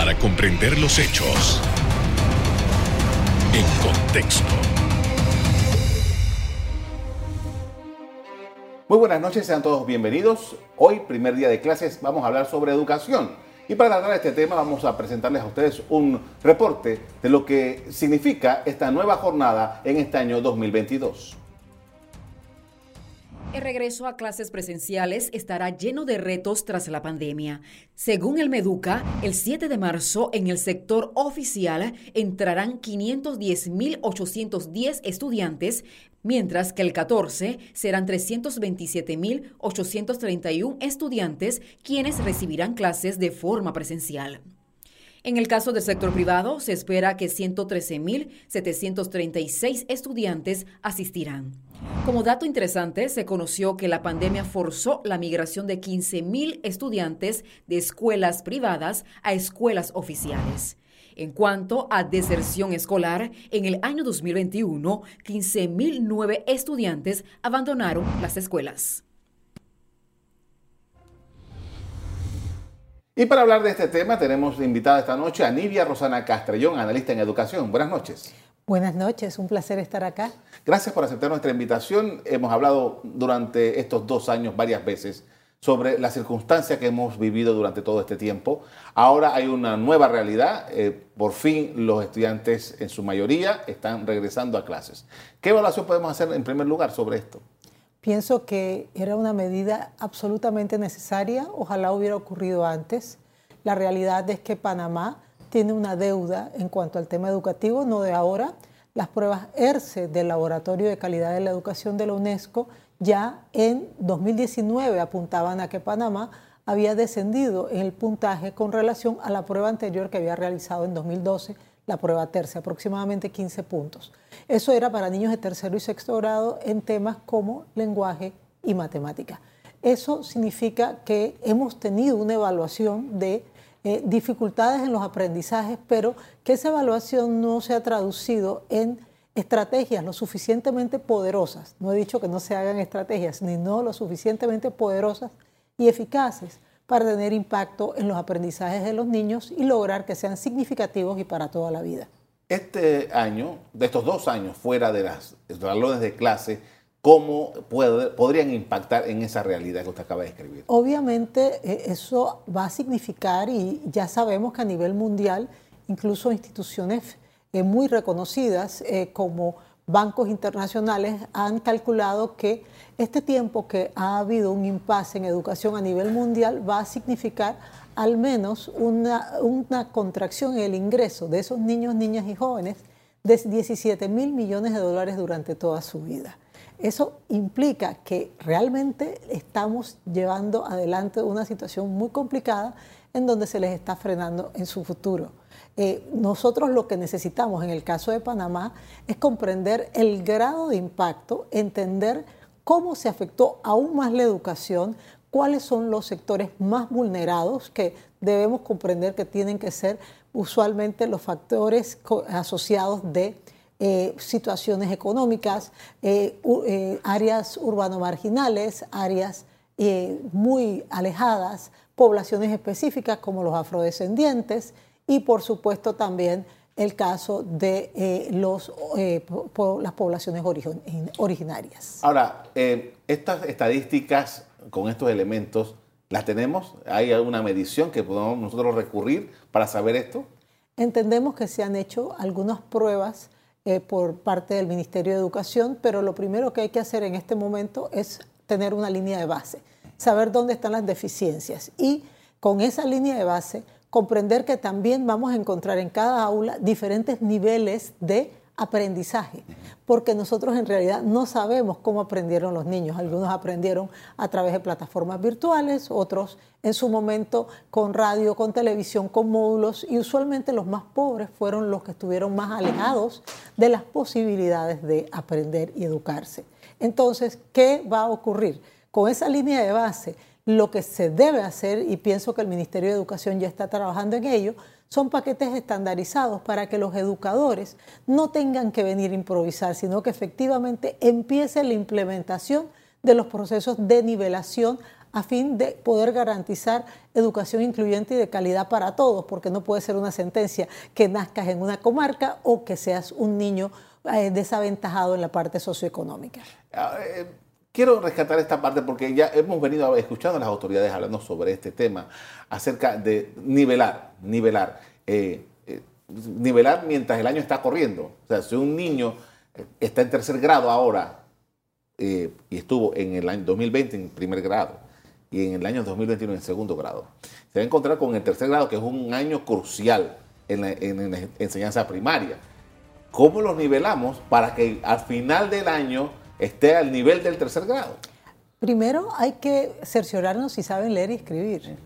para comprender los hechos en contexto. Muy buenas noches, sean todos bienvenidos. Hoy, primer día de clases, vamos a hablar sobre educación. Y para tratar este tema vamos a presentarles a ustedes un reporte de lo que significa esta nueva jornada en este año 2022. El regreso a clases presenciales estará lleno de retos tras la pandemia. Según el Meduca, el 7 de marzo en el sector oficial entrarán 510.810 estudiantes, mientras que el 14 serán 327.831 estudiantes quienes recibirán clases de forma presencial. En el caso del sector privado, se espera que 113.736 estudiantes asistirán. Como dato interesante, se conoció que la pandemia forzó la migración de 15.000 estudiantes de escuelas privadas a escuelas oficiales. En cuanto a deserción escolar, en el año 2021, 15.009 estudiantes abandonaron las escuelas. Y para hablar de este tema tenemos invitada esta noche a Nivia Rosana Castrellón, analista en educación. Buenas noches. Buenas noches, un placer estar acá. Gracias por aceptar nuestra invitación. Hemos hablado durante estos dos años varias veces sobre la circunstancia que hemos vivido durante todo este tiempo. Ahora hay una nueva realidad. Eh, por fin los estudiantes en su mayoría están regresando a clases. ¿Qué evaluación podemos hacer en primer lugar sobre esto? Pienso que era una medida absolutamente necesaria, ojalá hubiera ocurrido antes. La realidad es que Panamá tiene una deuda en cuanto al tema educativo, no de ahora. Las pruebas ERCE del Laboratorio de Calidad de la Educación de la UNESCO ya en 2019 apuntaban a que Panamá había descendido en el puntaje con relación a la prueba anterior que había realizado en 2012 la prueba tercia, aproximadamente 15 puntos. Eso era para niños de tercero y sexto grado en temas como lenguaje y matemática. Eso significa que hemos tenido una evaluación de eh, dificultades en los aprendizajes, pero que esa evaluación no se ha traducido en estrategias lo suficientemente poderosas. No he dicho que no se hagan estrategias, sino lo suficientemente poderosas y eficaces para tener impacto en los aprendizajes de los niños y lograr que sean significativos y para toda la vida. Este año, de estos dos años fuera de las salones de clase, ¿cómo podrían impactar en esa realidad que usted acaba de escribir? Obviamente eh, eso va a significar, y ya sabemos que a nivel mundial, incluso instituciones eh, muy reconocidas eh, como bancos internacionales han calculado que este tiempo que ha habido un impasse en educación a nivel mundial va a significar al menos una, contracción en el ingreso de esos niños, niñas y jóvenes de 17 mil millones de dólares durante toda su vida. Eso implica que realmente estamos llevando adelante una situación muy complicada en donde se les está frenando en su futuro. Eh, nosotros lo que necesitamos en el caso de Panamá es comprender el grado de impacto, entender cómo se afectó aún más la educación, cuáles son los sectores más vulnerados que debemos comprender que tienen que ser usualmente los factores asociados de eh, situaciones económicas, eh, áreas urbano-marginales, áreas muy alejadas, poblaciones específicas como los afrodescendientes, y por supuesto también el caso de eh, los, eh, las poblaciones originarias. Ahora, eh, estas estadísticas con estos elementos, ¿las tenemos? ¿Hay alguna medición que podamos nosotros recurrir para saber esto? Entendemos que se han hecho algunas pruebas por parte del Ministerio de Educación, pero lo primero que hay que hacer en este momento es tener una línea de base, saber dónde están las deficiencias y con esa línea de base comprender que también vamos a encontrar en cada aula diferentes niveles de aprendizaje, porque nosotros en realidad no sabemos cómo aprendieron los niños. Algunos aprendieron a través de plataformas virtuales, otros en su momento con radio, con televisión, con módulos, y usualmente los más pobres fueron los que estuvieron más alejados de las posibilidades de aprender y educarse. Entonces, ¿qué va a ocurrir? Con esa línea de base, lo que se debe hacer, y pienso que el Ministerio de Educación ya está trabajando en ello, son paquetes estandarizados para que los educadores no tengan que venir a improvisar, sino que efectivamente empiece la implementación de los procesos de nivelación a fin de poder garantizar educación incluyente y de calidad para todos, porque no puede ser una sentencia que nazcas en una comarca o que seas un niño eh, desaventajado en la parte socioeconómica. Ah, eh, quiero rescatar esta parte porque ya hemos venido escuchando a las autoridades hablando sobre este tema, acerca de nivelar, nivelar, eh, nivelar mientras el año está corriendo. O sea, si un niño está en tercer grado ahora y estuvo en el año 2020 en primer grado y en el año 2021 en segundo grado, se va a encontrar con el tercer grado, que es un año crucial en la enseñanza primaria ¿Cómo los nivelamos para que al final del año esté al nivel del tercer grado? Primero hay que cerciorarnos si saben leer y escribir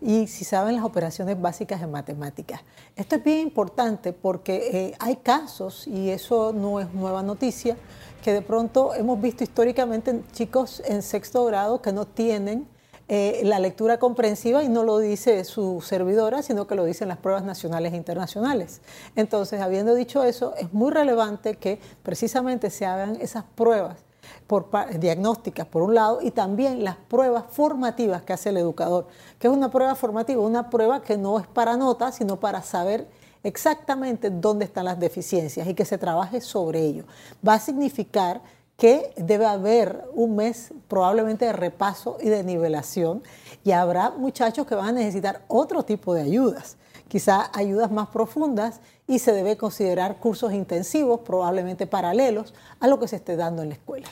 y si saben las operaciones básicas en matemáticas. Esto es bien importante porque eh, hay casos, y eso no es nueva noticia, que de pronto hemos visto históricamente chicos en sexto grado que no tienen eh, la lectura comprensiva y no lo dice su servidora, sino que lo dicen las pruebas nacionales e internacionales. Entonces, habiendo dicho eso, es muy relevante que precisamente se hagan esas pruebas por, diagnósticas por un lado y también las pruebas formativas que hace el educador, que es una prueba formativa, una prueba que no es para notas, sino para saber exactamente dónde están las deficiencias y que se trabaje sobre ello. Va a significar que debe haber un mes probablemente de repaso y de nivelación y habrá muchachos que van a necesitar otro tipo de ayudas, quizá ayudas más profundas y se debe considerar cursos intensivos, probablemente paralelos a lo que se esté dando en la escuela.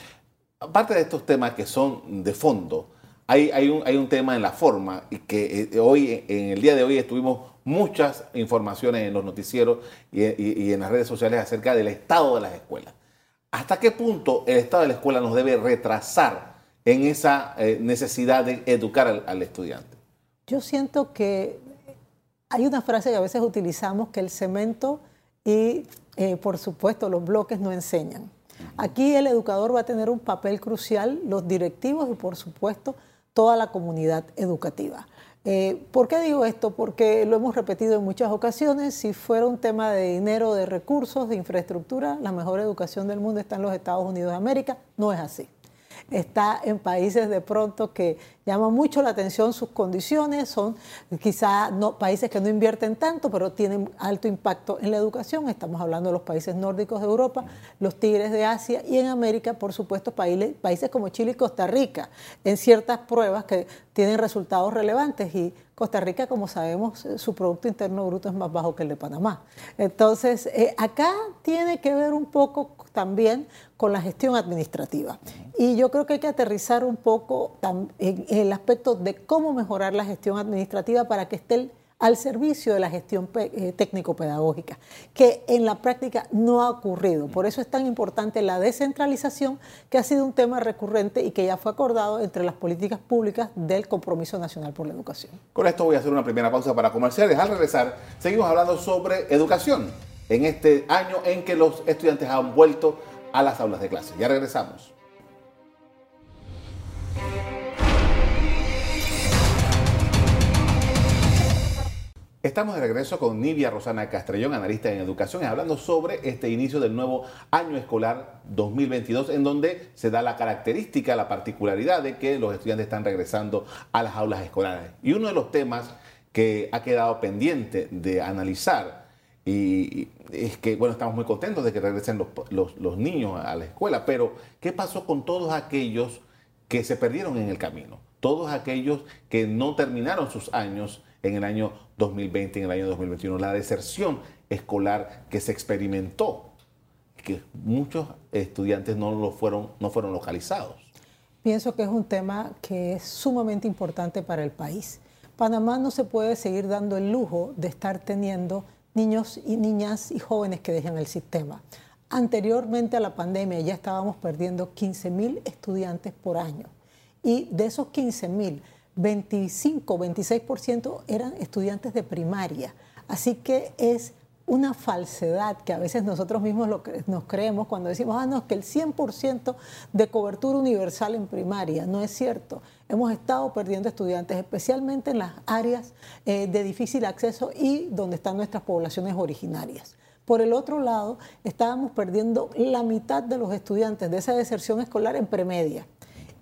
Aparte de estos temas que son de fondo, hay, un, tema en la forma y que eh, hoy, en el día de hoy, estuvimos muchas informaciones en los noticieros y en las redes sociales acerca del estado de las escuelas. ¿Hasta qué punto el estado de la escuela nos debe retrasar en esa eh, necesidad de educar al, estudiante? Yo siento que hay una frase que a veces utilizamos que el cemento y, eh, por supuesto, los bloques no enseñan. Aquí el educador va a tener un papel crucial, los directivos y, por supuesto, toda la comunidad educativa. Eh, ¿Por qué digo esto? Porque lo hemos repetido en muchas ocasiones, si fuera un tema de dinero, de recursos, de infraestructura, la mejor educación del mundo está en los Estados Unidos de América, no es así está en países de pronto que llaman mucho la atención sus condiciones, son quizá no, países que no invierten tanto, pero tienen alto impacto en la educación. Estamos hablando de los países nórdicos de Europa, los tigres de Asia y en América, por supuesto, países, países como Chile y Costa Rica, en ciertas pruebas que tienen resultados relevantes y Costa Rica, como sabemos, eh, su Producto Interno Bruto es más bajo que el de Panamá. Entonces, eh, acá tiene que ver un poco también con la gestión administrativa. Y yo creo que hay que aterrizar un poco en el aspecto de cómo mejorar la gestión administrativa para que esté al servicio de la gestión eh, técnico-pedagógica, que en la práctica no ha ocurrido. Por eso es tan importante la descentralización, que ha sido un tema recurrente y que ya fue acordado entre las políticas públicas del Compromiso Nacional por la Educación. Con esto voy a hacer una primera pausa para comerciales. Al regresar, seguimos hablando sobre educación en este año en que los estudiantes han vuelto a las aulas de clase. Ya regresamos. Estamos de regreso con Nivia Rosana Castrellón, analista en educación, hablando sobre este inicio del nuevo año escolar 2022, en donde se da la característica, la particularidad de que los estudiantes están regresando a las aulas escolares. Y uno de los temas que ha quedado pendiente de analizar y es que, bueno, estamos muy contentos de que regresen los, los niños a la escuela, pero ¿qué pasó con todos aquellos que se perdieron en el camino? Todos aquellos que no terminaron sus años en el año 2020, en el año 2021, la deserción escolar que se experimentó, que muchos estudiantes no, fueron, no fueron localizados. Pienso que es un tema que es sumamente importante para el país. Panamá no se puede seguir dando el lujo de estar teniendo niños y niñas y jóvenes que dejan el sistema. Anteriormente a la pandemia ya estábamos perdiendo 15 mil estudiantes por año y de esos 15 mil, 25, 26% eran estudiantes de primaria. Así que es una falsedad que a veces nosotros mismos lo nos creemos cuando decimos, ah, no, es que el 100% de cobertura universal en primaria. No es cierto. Hemos estado perdiendo estudiantes, especialmente en las áreas eh, de difícil acceso y donde están nuestras poblaciones originarias. Por el otro lado, estábamos perdiendo la mitad de los estudiantes de esa deserción escolar en premedia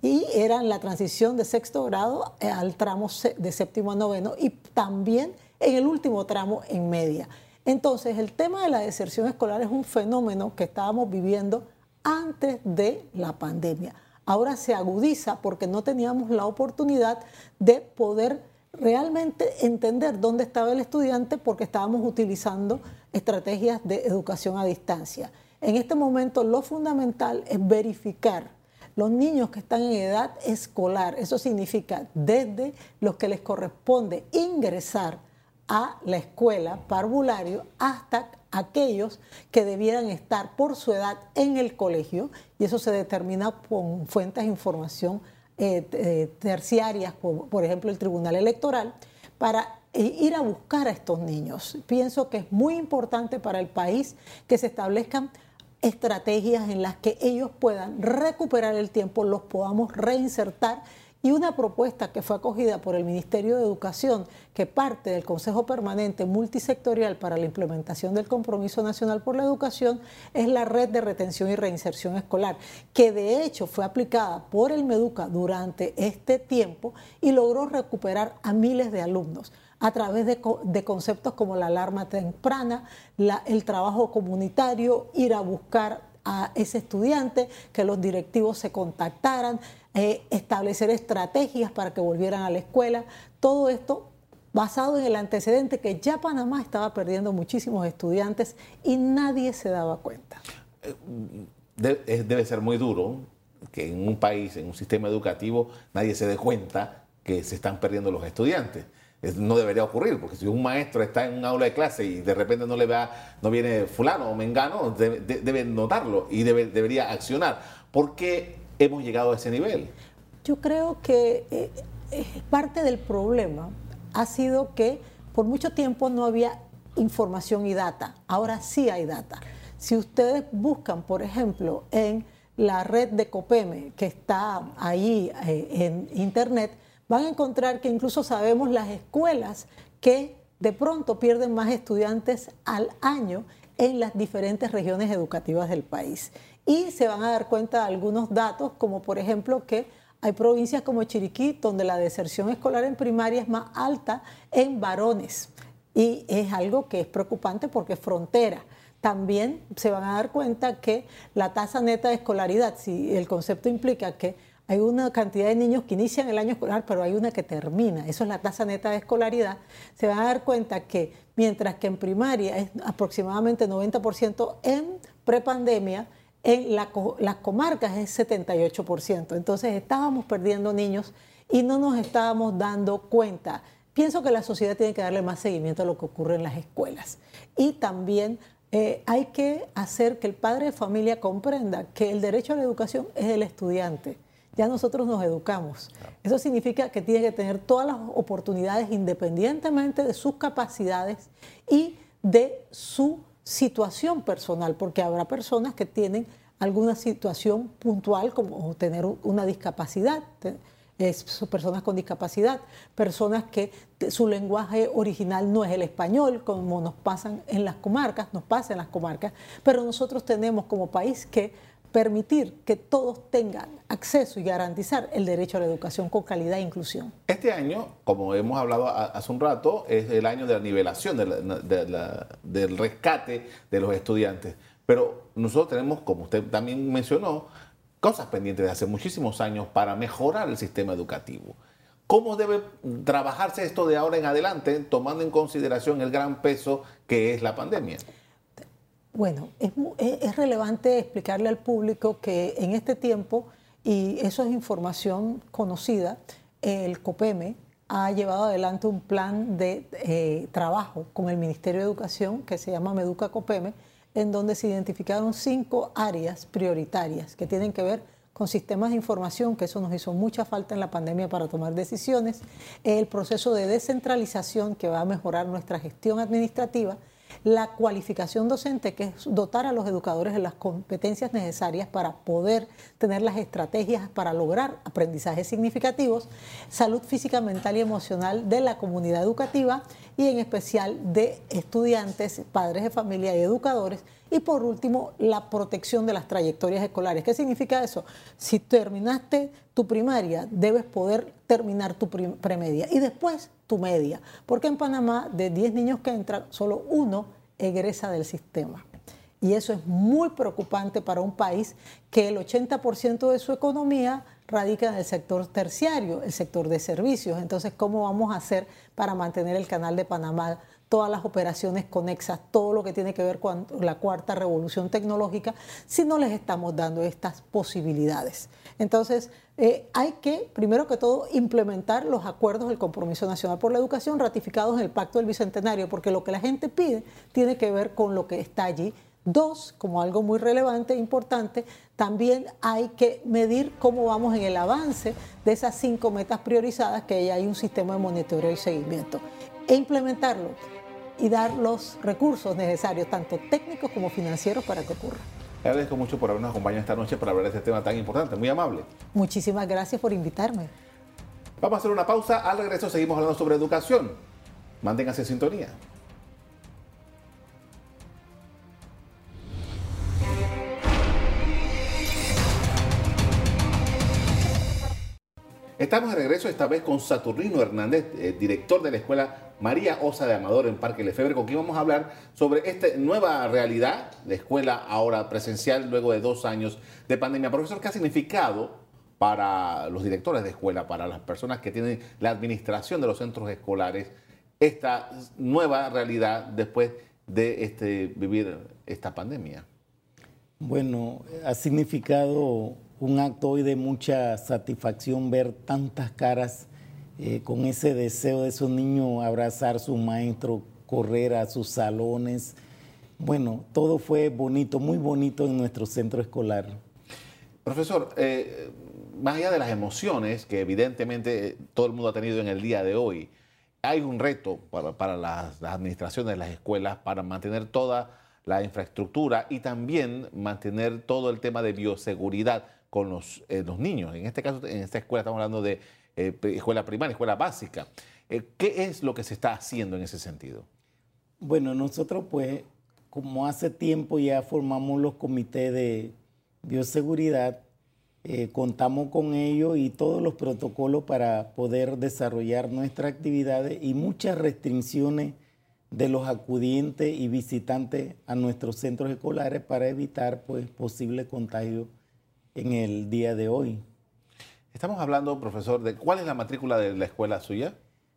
y eran la transición de sexto grado al tramo de séptimo a noveno y también en el último tramo en media. Entonces, el tema de la deserción escolar es un fenómeno que estábamos viviendo antes de la pandemia. Ahora se agudiza porque no teníamos la oportunidad de poder realmente entender dónde estaba el estudiante porque estábamos utilizando estrategias de educación a distancia. En este momento lo fundamental es verificar los niños que están en edad escolar, eso significa desde los que les corresponde ingresar a la escuela parvulario hasta aquellos que debieran estar por su edad en el colegio y eso se determina con fuentes de información eh, eh, terciarias, por, ejemplo el Tribunal Electoral, para eh, ir a buscar a estos niños. Pienso que es muy importante para el país que se establezcan estrategias en las que ellos puedan recuperar el tiempo, los podamos reinsertar. Y una propuesta que fue acogida por el Ministerio de Educación, que parte del Consejo Permanente Multisectorial para la implementación del Compromiso Nacional por la Educación, es la red de retención y reinserción escolar, que de hecho fue aplicada por el Meduca durante este tiempo y logró recuperar a miles de alumnos a través de, conceptos como la alarma temprana, el trabajo comunitario, ir a buscar a ese estudiante, que los directivos se contactaran, eh, establecer estrategias para que volvieran a la escuela, todo esto basado en el antecedente que ya Panamá estaba perdiendo muchísimos estudiantes y nadie se daba cuenta. Eh, debe ser muy duro que en un país, en un sistema educativo, nadie se dé cuenta que se están perdiendo los estudiantes. No debería ocurrir, porque si un maestro está en un aula de clase y de repente no le va, no viene fulano o mengano, debe, notarlo y debería accionar. ¿Por qué hemos llegado a ese nivel? Yo creo que eh, eh, parte del problema ha sido que por mucho tiempo no había información y data. Ahora sí hay data. Si ustedes buscan, por ejemplo, en la red de COPEME, que está ahí eh, en Internet, van a encontrar que incluso sabemos las escuelas que de pronto pierden más estudiantes al año en las diferentes regiones educativas del país y se van a dar cuenta de algunos datos, como por ejemplo que hay provincias como Chiriquí donde la deserción escolar en primaria es más alta en varones y es algo que es preocupante porque es frontera. También se van a dar cuenta que la tasa neta de escolaridad, si el concepto implica que hay una cantidad de niños que inician el año escolar, pero hay una que termina, eso es la tasa neta de escolaridad, se van a dar cuenta que mientras que en primaria es aproximadamente 90%, en prepandemia en las comarcas es 78%. Entonces estábamos perdiendo niños y no nos estábamos dando cuenta. Pienso que la sociedad tiene que darle más seguimiento a lo que ocurre en las escuelas. Y también eh, hay que hacer que el padre de familia comprenda que el derecho a la educación es del estudiante. Ya nosotros nos educamos. Eso significa que tiene que tener todas las oportunidades independientemente de sus capacidades y de su situación personal, porque habrá personas que tienen alguna situación puntual como tener una discapacidad, personas con discapacidad, personas que su lenguaje original no es el español, como nos pasan en las comarcas, nos pasa en las comarcas, pero nosotros tenemos como país que permitir que todos tengan acceso y garantizar el derecho a la educación con calidad e inclusión. Este año, como hemos hablado hace un rato, es el año de la nivelación, del rescate de los estudiantes. Pero nosotros tenemos, como usted también mencionó, cosas pendientes de hace muchísimos años para mejorar el sistema educativo. ¿Cómo debe trabajarse esto de ahora en adelante, tomando en consideración el gran peso que es la pandemia? Bueno, es, relevante explicarle al público que en este tiempo, y eso es información conocida, el COPEME ha llevado adelante un plan de eh, trabajo con el Ministerio de Educación que se llama Meduca COPEME, en donde se identificaron cinco áreas prioritarias que tienen que ver con sistemas de información, que eso nos hizo mucha falta en la pandemia para tomar decisiones, el proceso de descentralización que va a mejorar nuestra gestión administrativa, la cualificación docente, que es dotar a los educadores de las competencias necesarias para poder tener las estrategias para lograr aprendizajes significativos, salud física, mental y emocional de la comunidad educativa y en especial de estudiantes, padres de familia y educadores. Y por último, la protección de las trayectorias escolares. ¿Qué significa eso? Si terminaste tu primaria, debes poder terminar tu premedia y después tu media. Porque en Panamá, de 10 niños que entran, solo uno egresa del sistema. Y eso es muy preocupante para un país que el 80% de su economía radica en el sector terciario, el sector de servicios. Entonces, ¿cómo vamos a hacer para mantener el canal de Panamá, todas las operaciones conexas, todo lo que tiene que ver con la cuarta revolución tecnológica, si no les estamos dando estas posibilidades? Entonces, eh, hay que, primero que todo, implementar los acuerdos del Compromiso Nacional por la Educación ratificados en el Pacto del Bicentenario, porque lo que la gente pide tiene que ver con lo que está allí Dos, como algo muy relevante e importante, también hay que medir cómo vamos en el avance de esas cinco metas priorizadas, que ya hay un sistema de monitoreo y seguimiento, e implementarlo y dar los recursos necesarios, tanto técnicos como financieros, para que ocurra. Le agradezco mucho por habernos acompañado esta noche para hablar de este tema tan importante, muy amable. Muchísimas gracias por invitarme. Vamos a hacer una pausa, al regreso seguimos hablando sobre educación. Manténganse en sintonía. Estamos de regreso esta vez con Saturnino Hernández, eh, director de la escuela María Osa de Amador en Parque Lefebvre, con quien vamos a hablar sobre esta nueva realidad de escuela ahora presencial luego de dos años de pandemia. Profesor, ¿qué ha significado para los directores de escuela, para las personas que tienen la administración de los centros escolares, esta nueva realidad después de este, vivir esta pandemia? Bueno, ha significado un acto hoy de mucha satisfacción ver tantas caras eh, con ese deseo de esos niños abrazar a su maestro, correr a sus salones. Bueno, todo fue bonito, muy bonito en nuestro centro escolar. Profesor, eh, más allá de las emociones que evidentemente todo el mundo ha tenido en el día de hoy, hay un reto para, las, las administraciones las escuelas para mantener toda la infraestructura y también mantener todo el tema de bioseguridad con los, eh, los niños. En este caso, en esta escuela estamos hablando de eh, escuela primaria, escuela básica. Eh, ¿Qué es lo que se está haciendo en ese sentido? Bueno, nosotros pues, como hace tiempo ya formamos los comités de bioseguridad, contamos con ellos y todos los protocolos para poder desarrollar nuestras actividades y muchas restricciones de los acudientes y visitantes a nuestros centros escolares para evitar pues posibles contagios en el día de hoy. Estamos hablando, profesor, de cuál es la matrícula de la escuela suya.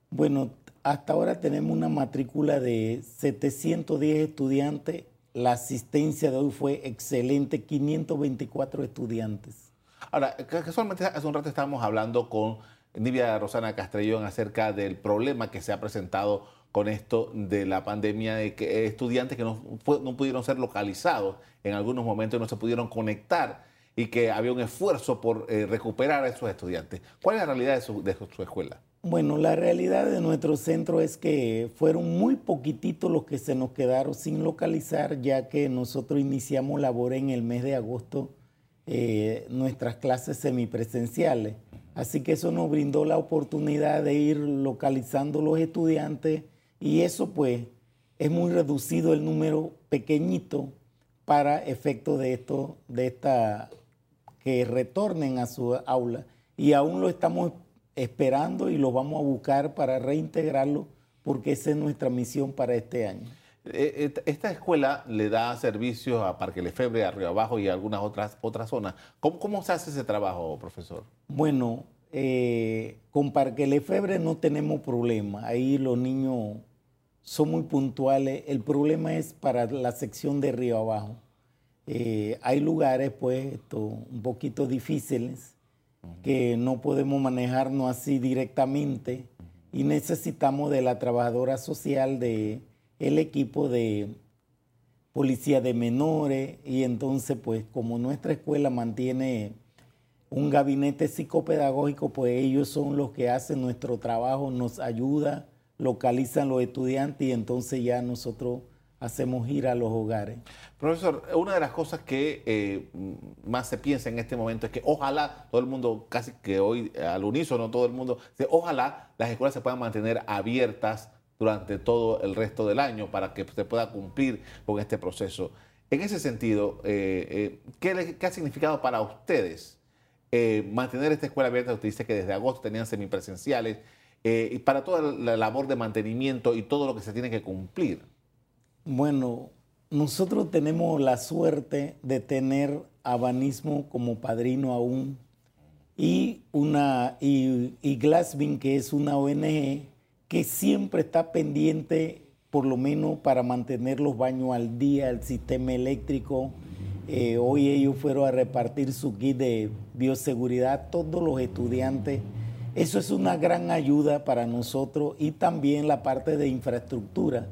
Bueno, hasta ahora tenemos una matrícula de 710 estudiantes. La asistencia de hoy fue excelente, 524 estudiantes. Ahora, casualmente hace un rato estábamos hablando con Nivia Rosana Castrellón acerca del problema que se ha presentado con esto de la pandemia, de que estudiantes que no, no pudieron ser localizados en algunos momentos, no se pudieron conectar y que había un esfuerzo por eh, recuperar a esos estudiantes. ¿Cuál es la realidad de su, escuela? Bueno, la realidad de nuestro centro es que fueron muy poquititos los que se nos quedaron sin localizar, ya que nosotros iniciamos labor en el mes de agosto eh, nuestras clases semipresenciales. Así que eso nos brindó la oportunidad de ir localizando los estudiantes y eso pues es muy reducido el número pequeñito para efecto de esto, de esta que retornen a su aula y aún lo estamos esperando y lo vamos a buscar para reintegrarlo porque esa es nuestra misión para este año. Eh, esta escuela le da servicios a Parque Lefebre, a Río Abajo y a algunas otras, otras zonas. ¿Cómo, ¿Cómo, se hace ese trabajo, profesor? Bueno, eh, con Parque Lefebre no tenemos problema. Ahí los niños son muy puntuales. El problema es para la sección de Río Abajo. Eh, hay lugares pues un poquito difíciles que no podemos manejarnos así directamente y necesitamos de la trabajadora social de el equipo de policía de menores y entonces pues como nuestra escuela mantiene un gabinete psicopedagógico pues ellos son los que hacen nuestro trabajo, nos ayuda, localizan los estudiantes y entonces ya nosotros hacemos ir a los hogares. Profesor, una de las cosas que eh, más se piensa en este momento es que ojalá todo el mundo, casi que hoy al unísono todo el mundo, ojalá las escuelas se puedan mantener abiertas durante todo el resto del año para que se pueda cumplir con este proceso. En ese sentido, eh, ¿qué, ha significado para ustedes mantener esta escuela abierta? Usted dice que desde agosto tenían semipresenciales y para toda la labor de mantenimiento y todo lo que se tiene que cumplir. Bueno, nosotros tenemos la suerte de tener a Banismo como padrino aún y, una, y, y que es una ONG que siempre está pendiente, por lo menos para mantener los baños al día, el sistema eléctrico. Eh, hoy ellos fueron a repartir su kit de bioseguridad a todos los estudiantes. Eso es una gran ayuda para nosotros y también la parte de infraestructura.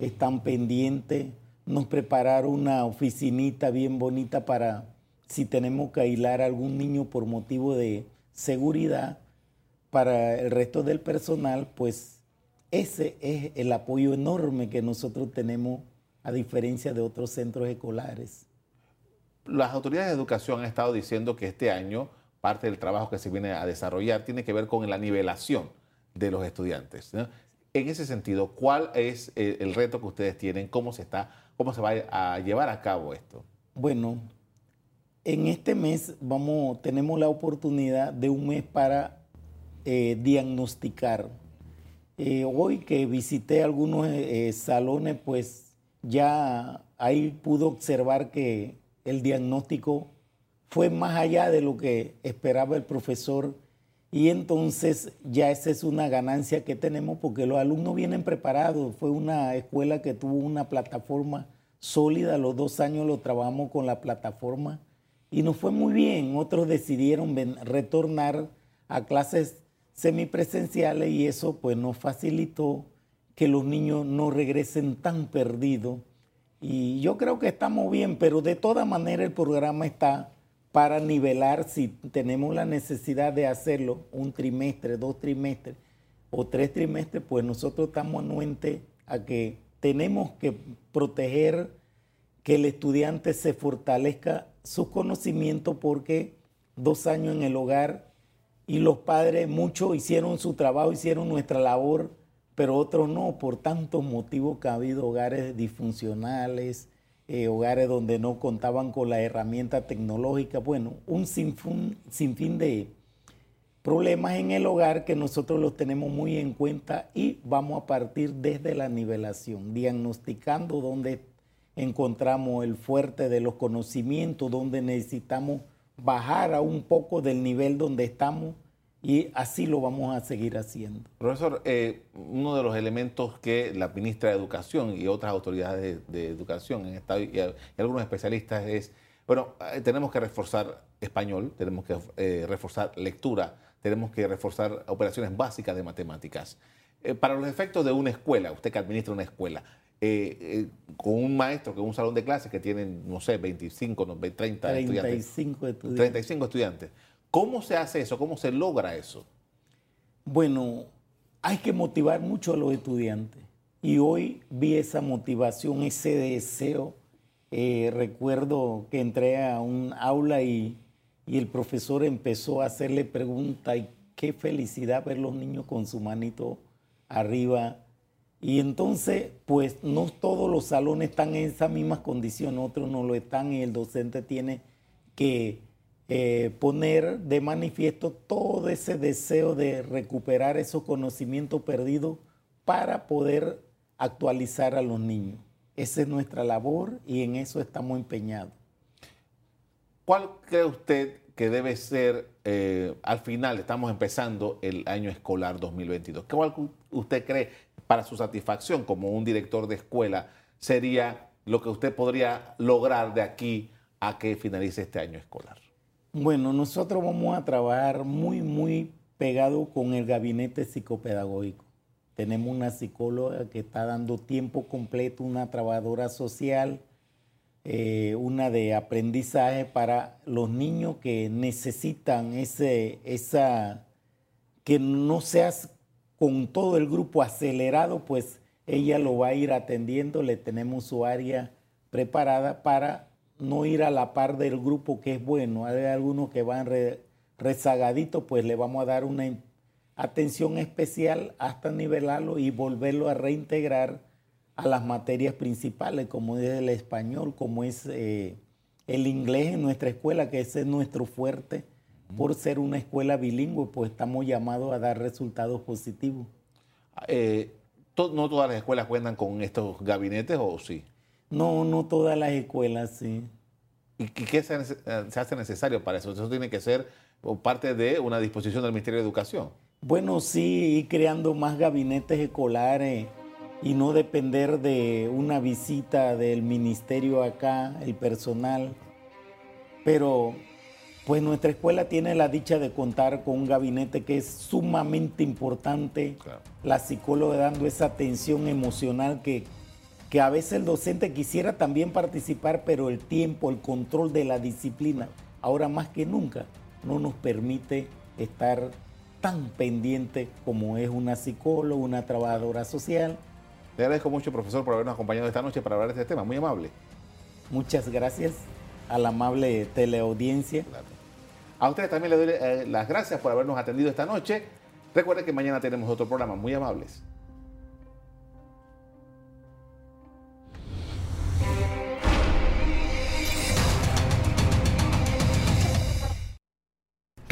Están pendientes nos prepararon una oficinita bien bonita para si tenemos que aislar a algún niño por motivo de seguridad para el resto del personal, pues ese es el apoyo enorme que nosotros tenemos a diferencia de otros centros escolares. Las autoridades de educación han estado diciendo que este año parte del trabajo que se viene a desarrollar tiene que ver con la nivelación de los estudiantes. En ese sentido, ¿cuál es el reto que ustedes tienen? ¿Cómo se está ¿Cómo se va a llevar a cabo esto? Bueno, en este mes vamos, tenemos la oportunidad de un mes para eh, diagnosticar. Eh, hoy que visité algunos eh, salones, pues ya ahí pude observar que el diagnóstico fue más allá de lo que esperaba el profesor y entonces ya esa es una ganancia que tenemos porque los alumnos vienen preparados. Fue una escuela que tuvo una plataforma sólida. Los dos años lo trabajamos con la plataforma y nos fue muy bien. Otros decidieron retornar a clases semipresenciales y eso pues nos facilitó que los niños no regresen tan perdidos. Y yo creo que estamos bien, pero de toda manera el programa está para nivelar si tenemos la necesidad de hacerlo un trimestre, dos trimestres o tres trimestres, pues nosotros estamos anuentes a que tenemos que proteger que el estudiante se fortalezca su conocimiento porque dos años en el hogar y los padres muchos hicieron su trabajo, hicieron nuestra labor, pero otros no, por tantos motivos que ha habido hogares disfuncionales, eh, hogares donde no contaban con la herramienta tecnológica, bueno, un sinfín, de problemas en el hogar que nosotros los tenemos muy en cuenta y vamos a partir desde la nivelación, diagnosticando dónde encontramos el fuerte de los conocimientos, donde necesitamos bajar a un poco del nivel donde estamos y así lo vamos a seguir haciendo. Profesor, eh, uno de los elementos que la ministra de Educación y otras autoridades de, educación en Estado y, algunos especialistas es, bueno, eh, tenemos que reforzar español, tenemos que eh, reforzar lectura, tenemos que reforzar operaciones básicas de matemáticas. para los efectos de una escuela, usted que administra una escuela, con un maestro, con un salón de clases que tiene, no sé, 25, 30 35 estudiantes. 35 estudiantes ¿Cómo se hace eso? ¿Cómo se logra eso? Bueno, hay que motivar mucho a los estudiantes. Y hoy vi esa motivación, ese deseo. Eh, recuerdo que entré a un aula y, y, el profesor empezó a hacerle preguntas y qué felicidad ver los niños con su manito arriba. Y entonces, pues no todos los salones están en esa misma condición, otros no lo están y el docente tiene que eh, poner de manifiesto todo ese deseo de recuperar esos conocimientos perdidos para poder actualizar a los niños. Esa es nuestra labor y en eso estamos empeñados. ¿Cuál cree usted que debe ser, eh, al final estamos empezando el año escolar 2022? ¿Cuál usted cree para su satisfacción como un director de escuela sería lo que usted podría lograr de aquí a que finalice este año escolar? Bueno, nosotros vamos a trabajar muy, muy pegado con el gabinete psicopedagógico. Tenemos una psicóloga que está dando tiempo completo, una trabajadora social, eh, una de aprendizaje para los niños que necesitan ese, esa, que no seas con todo el grupo acelerado, pues ella lo va a ir atendiendo, le tenemos su área preparada para no ir a la par del grupo que es bueno. Hay algunos que van rezagaditos, pues le vamos a dar una atención especial hasta nivelarlo y volverlo a reintegrar a las materias principales, como es el español, como es eh, el inglés en nuestra escuela, que ese es nuestro fuerte. Por ser una escuela bilingüe, pues estamos llamados a dar resultados positivos. Eh, ¿No todas las escuelas cuentan con estos gabinetes o sí? No, no todas las escuelas, sí. ¿Y qué se, hace necesario para eso? Eso tiene que ser parte de una disposición del Ministerio de Educación. Bueno, sí, ir creando más gabinetes escolares y no depender de una visita del ministerio acá, el personal. Pero pues nuestra escuela tiene la dicha de contar con un gabinete que es sumamente importante. La psicóloga dando esa atención emocional que, que a veces el docente quisiera también participar, pero el tiempo, el control de la disciplina, ahora más que nunca, no nos permite estar tan pendiente como es una psicóloga, una trabajadora social le agradezco mucho, profesor, por habernos acompañado esta noche para hablar de este tema. Muy amable. Muchas gracias a la amable teleaudiencia. A ustedes también les doy eh, las gracias por habernos atendido esta noche. Recuerden que mañana tenemos otro programa. Muy amables.